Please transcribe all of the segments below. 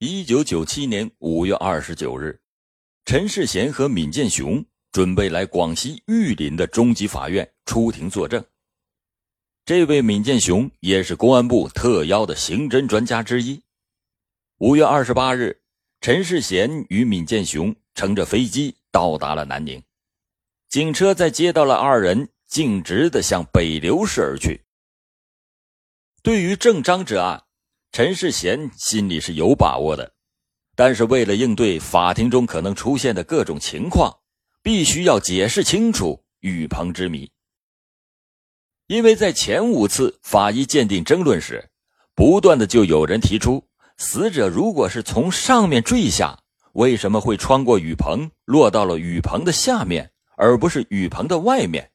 一九九七年五月二十九日，陈世贤和闵建雄准备来广西玉林的中级法院出庭作证。这位闵建雄也是公安部特邀的刑侦专家之一。五月二十八日，陈世贤与闵建雄乘着飞机到达了南宁。警车在接到了二人，径直的向北流市而去。对于郑章之案，陈世贤心里是有把握的，但是为了应对法庭中可能出现的各种情况，必须要解释清楚雨棚之谜。因为在前五次法医鉴定争论时，不断的就有人提出，死者如果是从上面坠下，为什么会穿过雨棚落到了雨棚的下面？而不是雨棚的外面，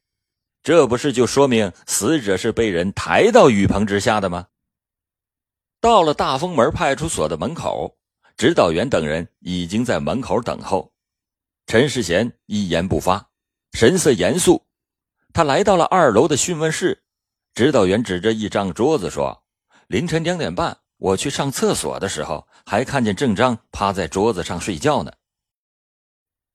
这不是就说明死者是被人抬到雨棚之下的吗？到了大丰门派出所的门口，指导员等人已经在门口等候。陈世贤一言不发，神色严肃。他来到了二楼的讯问室，指导员指着一张桌子说：“凌晨两点半，我去上厕所的时候，还看见郑章趴在桌子上睡觉呢。”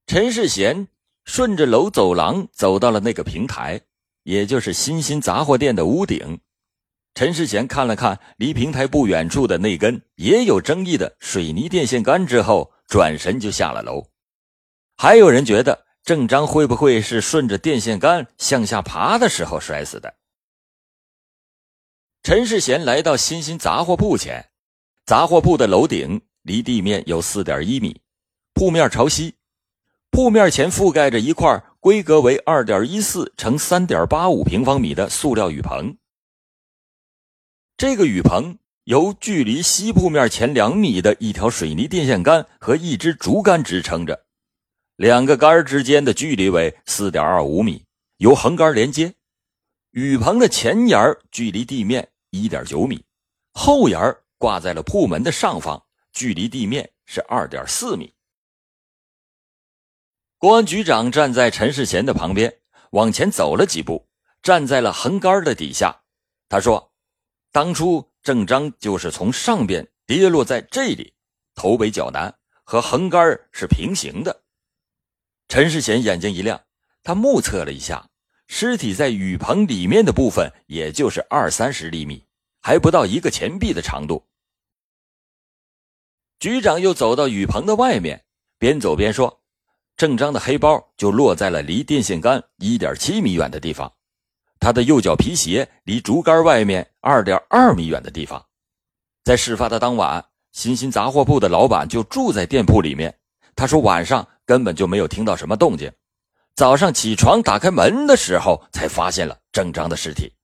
陈世贤。顺着楼走廊走到了那个平台，也就是新兴杂货店的屋顶。陈世贤看了看离平台不远处的那根也有争议的水泥电线杆之后，转身就下了楼。还有人觉得郑章会不会是顺着电线杆向下爬的时候摔死的？陈世贤来到新兴杂货铺前，杂货铺的楼顶离地面有四点一米，铺面朝西。铺面前覆盖着一块规格为二点一四乘三点八五平方米的塑料雨棚。这个雨棚由距离西铺面前两米的一条水泥电线杆和一支竹竿支撑着，两个杆之间的距离为四点二五米，由横杆连接。雨棚的前沿距离地面一点九米，后沿挂在了铺门的上方，距离地面是二点四米。公安局长站在陈世贤的旁边，往前走了几步，站在了横杆的底下。他说：“当初郑章就是从上边跌落在这里，头北较南，和横杆是平行的。”陈世贤眼睛一亮，他目测了一下，尸体在雨棚里面的部分，也就是二三十厘米，还不到一个钱币的长度。局长又走到雨棚的外面，边走边说。郑章的黑包就落在了离电线杆一点七米远的地方，他的右脚皮鞋离竹竿外面二点二米远的地方。在事发的当晚，新兴杂货铺的老板就住在店铺里面。他说晚上根本就没有听到什么动静，早上起床打开门的时候才发现了郑章的尸体。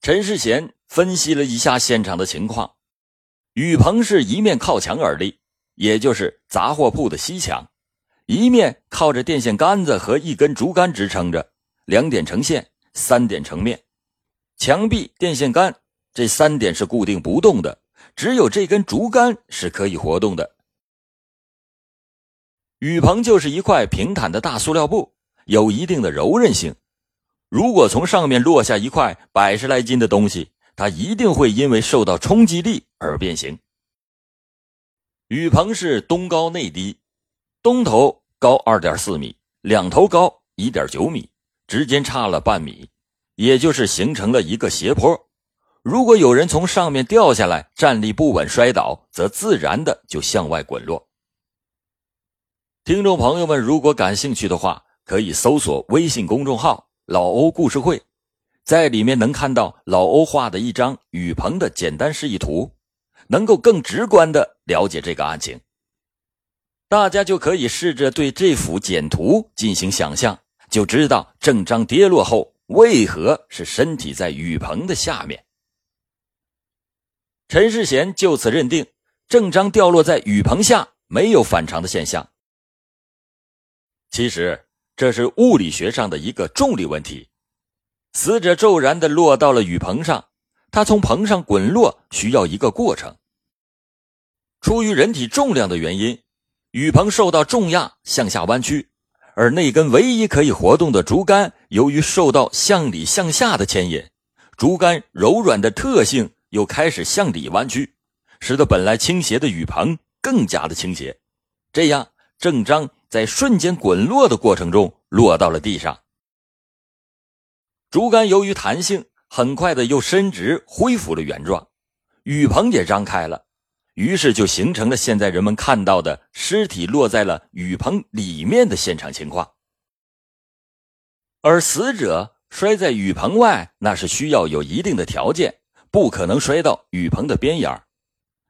陈世贤分析了一下现场的情况，雨棚是一面靠墙而立，也就是杂货铺的西墙。一面靠着电线杆子和一根竹竿支撑着，两点成线，三点成面。墙壁、电线杆这三点是固定不动的，只有这根竹竿是可以活动的。雨棚就是一块平坦的大塑料布，有一定的柔韧性。如果从上面落下一块百十来斤的东西，它一定会因为受到冲击力而变形。雨棚是东高内低。东头高二点四米，两头高一点九米，之间差了半米，也就是形成了一个斜坡。如果有人从上面掉下来，站立不稳摔倒，则自然的就向外滚落。听众朋友们，如果感兴趣的话，可以搜索微信公众号“老欧故事会”，在里面能看到老欧画的一张雨棚的简单示意图，能够更直观的了解这个案情。大家就可以试着对这幅简图进行想象，就知道郑章跌落后为何是身体在雨棚的下面。陈世贤就此认定郑章掉落在雨棚下没有反常的现象。其实这是物理学上的一个重力问题，死者骤然的落到了雨棚上，他从棚上滚落需要一个过程。出于人体重量的原因。雨棚受到重压向下弯曲，而那根唯一可以活动的竹竿，由于受到向里向下的牵引，竹竿柔软的特性又开始向里弯曲，使得本来倾斜的雨棚更加的倾斜，这样郑章在瞬间滚落的过程中落到了地上。竹竿由于弹性，很快的又伸直恢复了原状，雨棚也张开了，于是就形成了现在人们看到的尸体落在了雨棚里面的现场情况。而死者。摔在雨棚外，那是需要有一定的条件，不可能摔到雨棚的边沿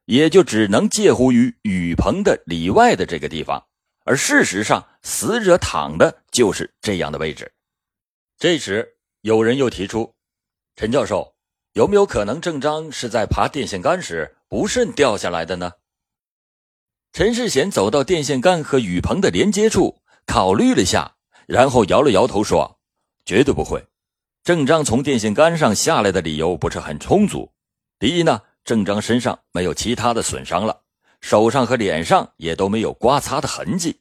也就只能介乎于雨棚的里外的这个地方。而事实上，死者躺的就是这样的位置。这时，有人又提出：“陈教授，有没有可能郑章是在爬电线杆时不慎掉下来的呢？”陈世贤走到电线杆和雨棚的连接处，考虑了下，然后摇了摇头说。绝对不会，郑章从电线杆上下来的理由不是很充足。第一呢，郑章身上没有其他的损伤了，手上和脸上也都没有刮擦的痕迹。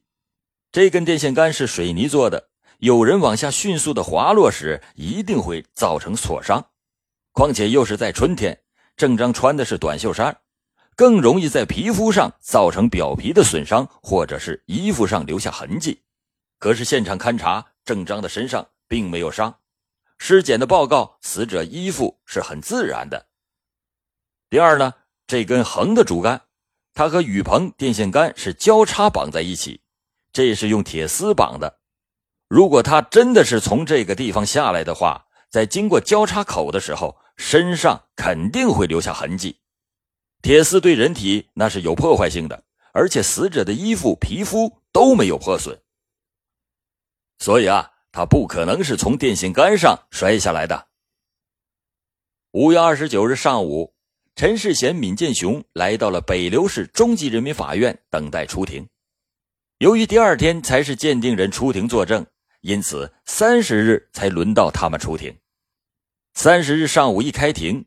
这根电线杆是水泥做的，有人往下迅速的滑落时，一定会造成挫伤。况且又是在春天，郑章穿的是短袖衫，更容易在皮肤上造成表皮的损伤，或者是衣服上留下痕迹。可是现场勘查，郑章的身上。并没有伤，尸检的报告，死者衣服是很自然的。第二呢，这根横的竹竿，它和雨棚电线杆是交叉绑在一起，这是用铁丝绑的。如果他真的是从这个地方下来的话，在经过交叉口的时候，身上肯定会留下痕迹。铁丝对人体那是有破坏性的，而且死者的衣服、皮肤都没有破损，所以啊。他不可能是从电线杆上摔下来的。五月二十九日上午，陈世贤、闵建雄来到了北流市中级人民法院等待出庭。由于第二天才是鉴定人出庭作证，因此三十日才轮到他们出庭。三十日上午一开庭，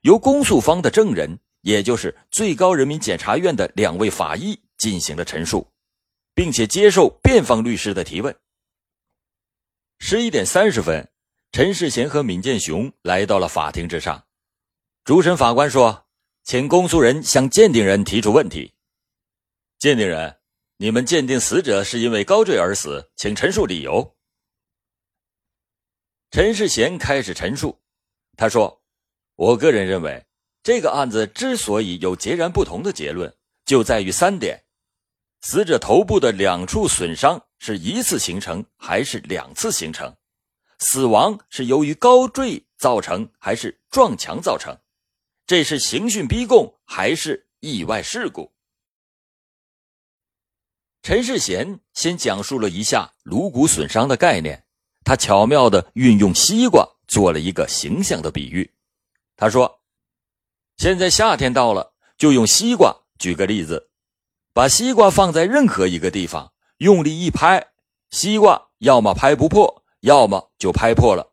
由公诉方的证人，也就是最高人民检察院的两位法医进行了陈述，并且接受辩方律师的提问。十一点三十分，陈世贤和闵建雄来到了法庭之上。主审法官说：“请公诉人向鉴定人提出问题。”鉴定人，你们鉴定死者是因为高坠而死，请陈述理由。陈世贤开始陈述，他说：“我个人认为，这个案子之所以有截然不同的结论，就在于三点：死者头部的两处损伤。”是一次形成还是两次形成？死亡是由于高坠造成还是撞墙造成？这是刑讯逼供还是意外事故？陈世贤先讲述了一下颅骨损伤的概念，他巧妙的运用西瓜做了一个形象的比喻。他说：“现在夏天到了，就用西瓜举个例子，把西瓜放在任何一个地方。”用力一拍，西瓜要么拍不破，要么就拍破了。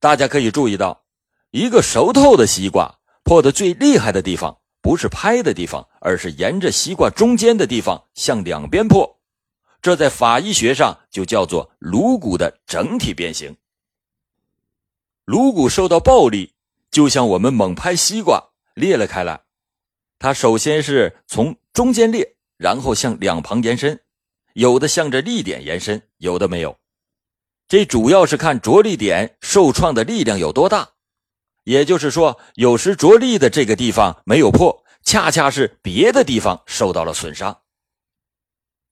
大家可以注意到，一个熟透的西瓜破的最厉害的地方，不是拍的地方，而是沿着西瓜中间的地方向两边破。这在法医学上就叫做颅骨的整体变形。颅骨受到暴力，就像我们猛拍西瓜裂了开来，它首先是从中间裂，然后向两旁延伸。有的向着力点延伸，有的没有。这主要是看着力点受创的力量有多大。也就是说，有时着力的这个地方没有破，恰恰是别的地方受到了损伤。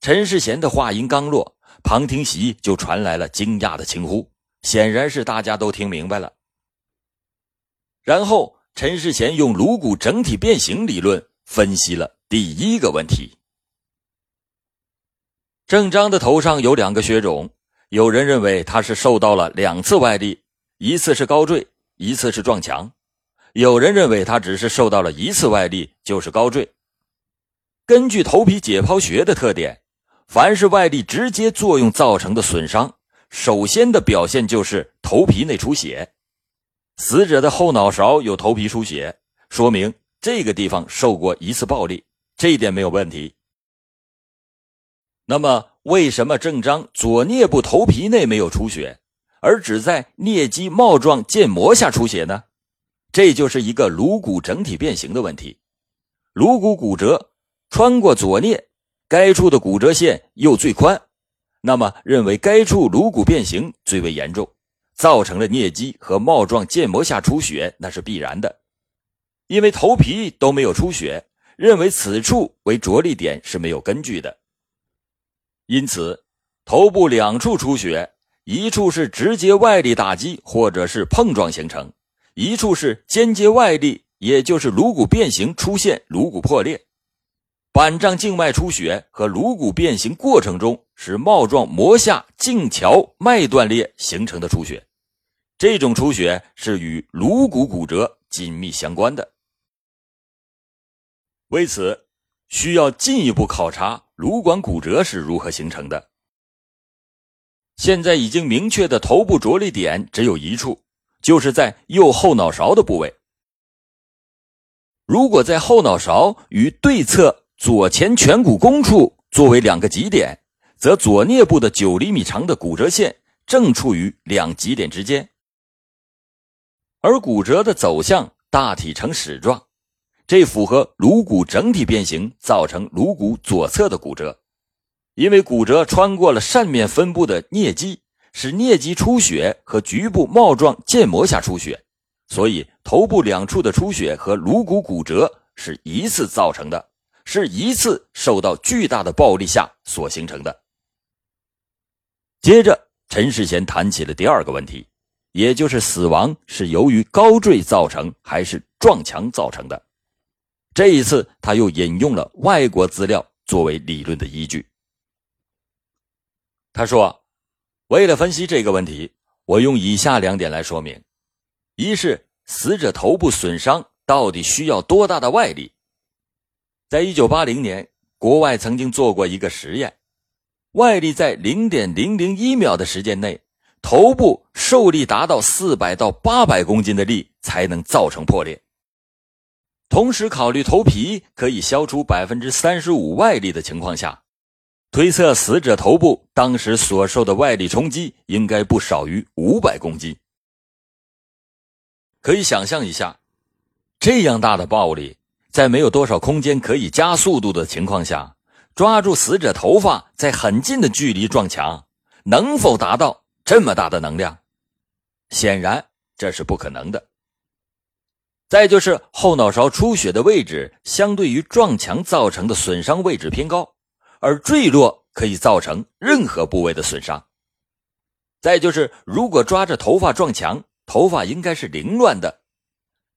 陈世贤的话音刚落，旁听席就传来了惊讶的惊呼，显然是大家都听明白了。然后，陈世贤用颅骨整体变形理论分析了第一个问题。郑章的头上有两个血肿，有人认为他是受到了两次外力，一次是高坠，一次是撞墙；有人认为他只是受到了一次外力，就是高坠。根据头皮解剖学的特点，凡是外力直接作用造成的损伤，首先的表现就是头皮内出血。死者的后脑勺有头皮出血，说明这个地方受过一次暴力，这一点没有问题。那么，为什么郑章左颞部头皮内没有出血，而只在颞肌帽状腱膜下出血呢？这就是一个颅骨整体变形的问题。颅骨骨折穿过左颞，该处的骨折线又最宽，那么认为该处颅骨变形最为严重，造成了颞肌和帽状腱膜下出血，那是必然的。因为头皮都没有出血，认为此处为着力点是没有根据的。因此，头部两处出血，一处是直接外力打击或者是碰撞形成，一处是间接外力。也就是颅骨变形出现颅骨破裂，板障静脉出血和颅骨变形过程中使帽状膜下静桥脉断裂形成的出血，这种出血是与颅骨骨折紧密相关的。为此，需要进一步考察颅管骨折是如何形成的。现在已经明确的头部着力点只有一处，就是在右后脑勺的部位。如果在后脑勺与对侧左前颧骨弓处作为两个极点，则左颞部的九厘米长的骨折线正处于两极点之间，而骨折的走向大体呈矢状，这符合颅骨整体变形造成颅骨左侧的骨折。因为骨折穿过了扇面分布的颞肌，使颞肌出血和局部帽状腱膜下出血。所以，头部两处的出血和颅骨骨折是一次造成的，是一次受到巨大的暴力下所形成的。接着，陈世贤谈起了第二个问题，也就是死亡是由于高坠造成还是撞墙造成的。这一次，他又引用了外国资料作为理论的依据。他说：“为了分析这个问题，我用以下两点来说明。”一是死者头部损伤到底需要多大的外力？在一九八零年，国外曾经做过一个实验，外力在零点零零一秒的时间内，头部受力达到四百到八百公斤的力才能造成破裂。同时考虑头皮可以消除百分之三十五外力的情况下，推测死者头部当时所受的外力冲击应该不少于五百公斤。可以想象一下，这样大的暴力，在没有多少空间可以加速度的情况下，抓住死者头发，在很近的距离撞墙，能否达到这么大的能量？显然这是不可能的。再就是后脑勺出血的位置，相对于撞墙造成的损伤位置偏高，而坠落可以造成任何部位的损伤。再就是，如果抓着头发撞墙，头发应该是凌乱的，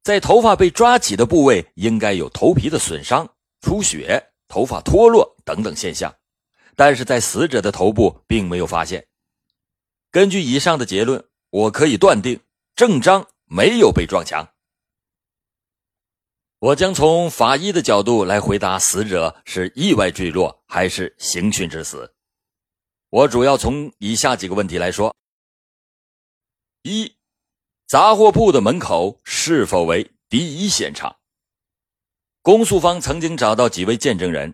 在头发被抓起的部位应该有头皮的损伤、出血、头发脱落等等现象，但是在死者的头部并没有发现。根据以上的结论，我可以断定郑章没有被撞墙。我将从法医的角度来回答死者是意外坠落还是刑讯致死。我主要从以下几个问题来说：一。杂货铺的门口是否为第一现场？公诉方曾经找到几位见证人，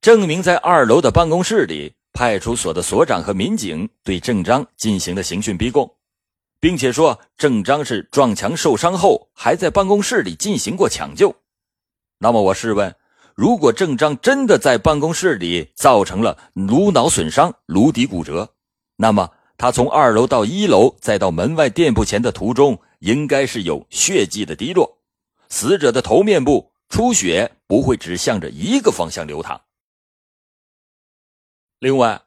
证明在二楼的办公室里，派出所的所长和民警对郑章进行了刑讯逼供，并且说郑章是撞墙受伤后还在办公室里进行过抢救。那么我试问，如果郑章真的在办公室里造成了颅脑损伤、颅底骨折，那么？他从二楼到一楼，再到门外店铺前的途中，应该是有血迹的滴落。死者的头面部出血不会只向着一个方向流淌。另外，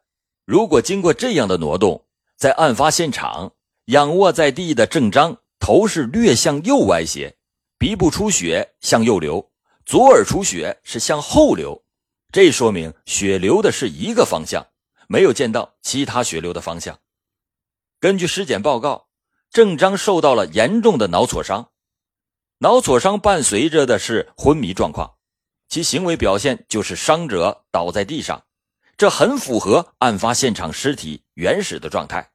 如果经过这样的挪动，在案发现场仰卧在地的郑章头是略向右歪斜，鼻部出血向右流，左耳出血是向后流，这说明血流的是一个方向，没有见到其他血流的方向。根据尸检报告，郑章受到了严重的脑挫伤，脑挫伤伴随着的是昏迷状况，其行为表现就是伤者倒在地上，这很符合案发现场尸体原始的状态。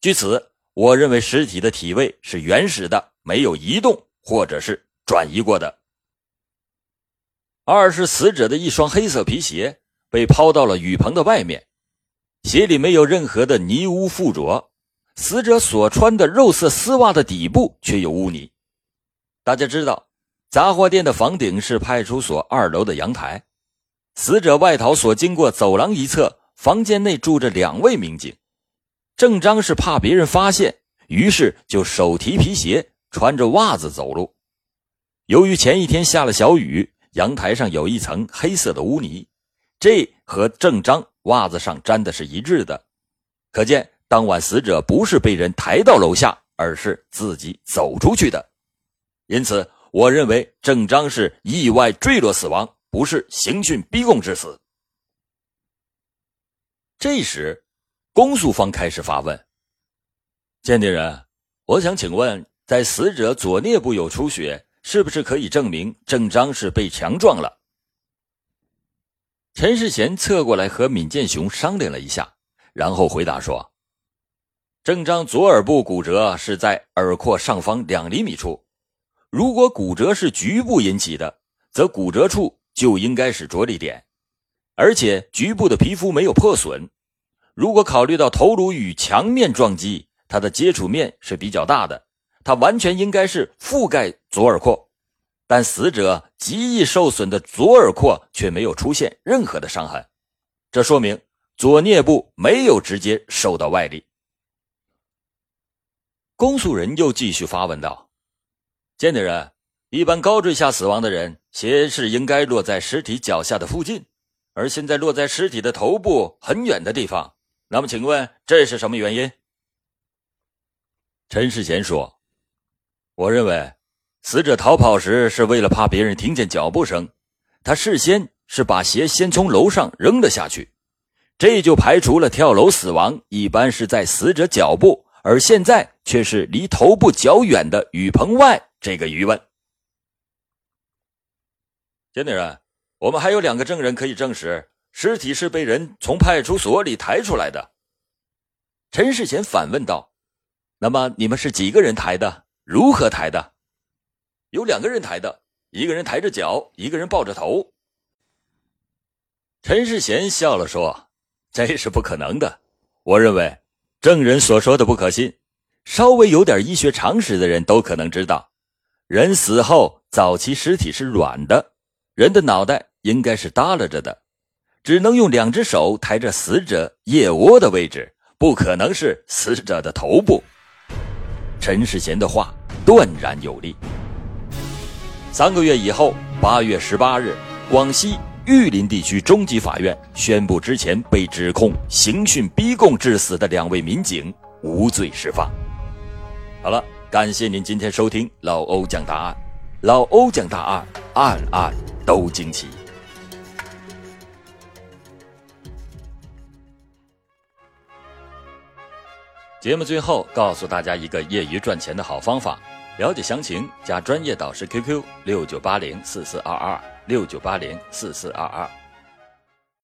据此，我认为尸体的体位是原始的，没有移动或者是转移过的。二是死者的一双黑色皮鞋被抛到了雨棚的外面。鞋里没有任何的泥污附着，死者所穿的肉色丝袜的底部却有污泥。大家知道，杂货店的房顶是派出所二楼的阳台。死者外逃所经过走廊一侧，房间内住着两位民警。郑章是怕别人发现，于是就手提皮鞋，穿着袜子走路。由于前一天下了小雨，阳台上有一层黑色的污泥，这和郑章袜子上沾的是一致的。可见当晚死者不是被人抬到楼下，而是自己走出去的。因此，我认为郑章是意外坠落死亡，不是刑讯逼供致死。这时。公诉方开始发问：“鉴定人，我想请问，在死者左颞部有出血，是不是可以证明郑章是被强撞了？”陈世贤侧过来和闵建雄商量了一下，然后回答说：“郑章左耳部骨折是在耳廓上方两厘米处，如果骨折是局部引起的，则骨折处就应该是着力点，而且局部的皮肤没有破损。”如果考虑到头颅与墙面撞击，它的接触面是比较大的，它完全应该是覆盖左耳廓，但死者极易受损的左耳廓却没有出现任何的伤痕，这说明左颞部没有直接受到外力。公诉人又继续发问道：“鉴定人，一般高坠下死亡的人，鞋是应该落在尸体脚下的附近，而现在落在尸体的头部很远的地方。”那么，请问这是什么原因？陈世贤说：“我认为，死者逃跑时是为了怕别人听见脚步声，他事先是把鞋先从楼上扔了下去，这就排除了跳楼死亡一般是在死者脚部，而现在却是离头部较远的雨棚外这个疑问。”鉴定人，我们还有两个证人可以证实。尸体是被人从派出所里抬出来的。陈世贤反问道：“那么你们是几个人抬的？如何抬的？”有两个人抬的，一个人抬着脚，一个人抱着头。陈世贤笑了说：“这是不可能的。我认为证人所说的不可信。稍微有点医学常识的人都可能知道，人死后早期尸体是软的，人的脑袋应该是耷拉着的。”只能用两只手抬着死者腋窝的位置，不可能是死者的头部。陈世贤的话断然有力。三个月以后，八月十八日，广西玉林地区中级法院宣布，之前被指控刑讯逼供致死的两位民警无罪释放。好了，感谢您今天收听老欧讲大案，老欧讲大案，案案都惊奇。节目最后告诉大家一个业余赚钱的好方法，了解详情加专业导师 QQ 六九八零四四二二六九八零四四二二。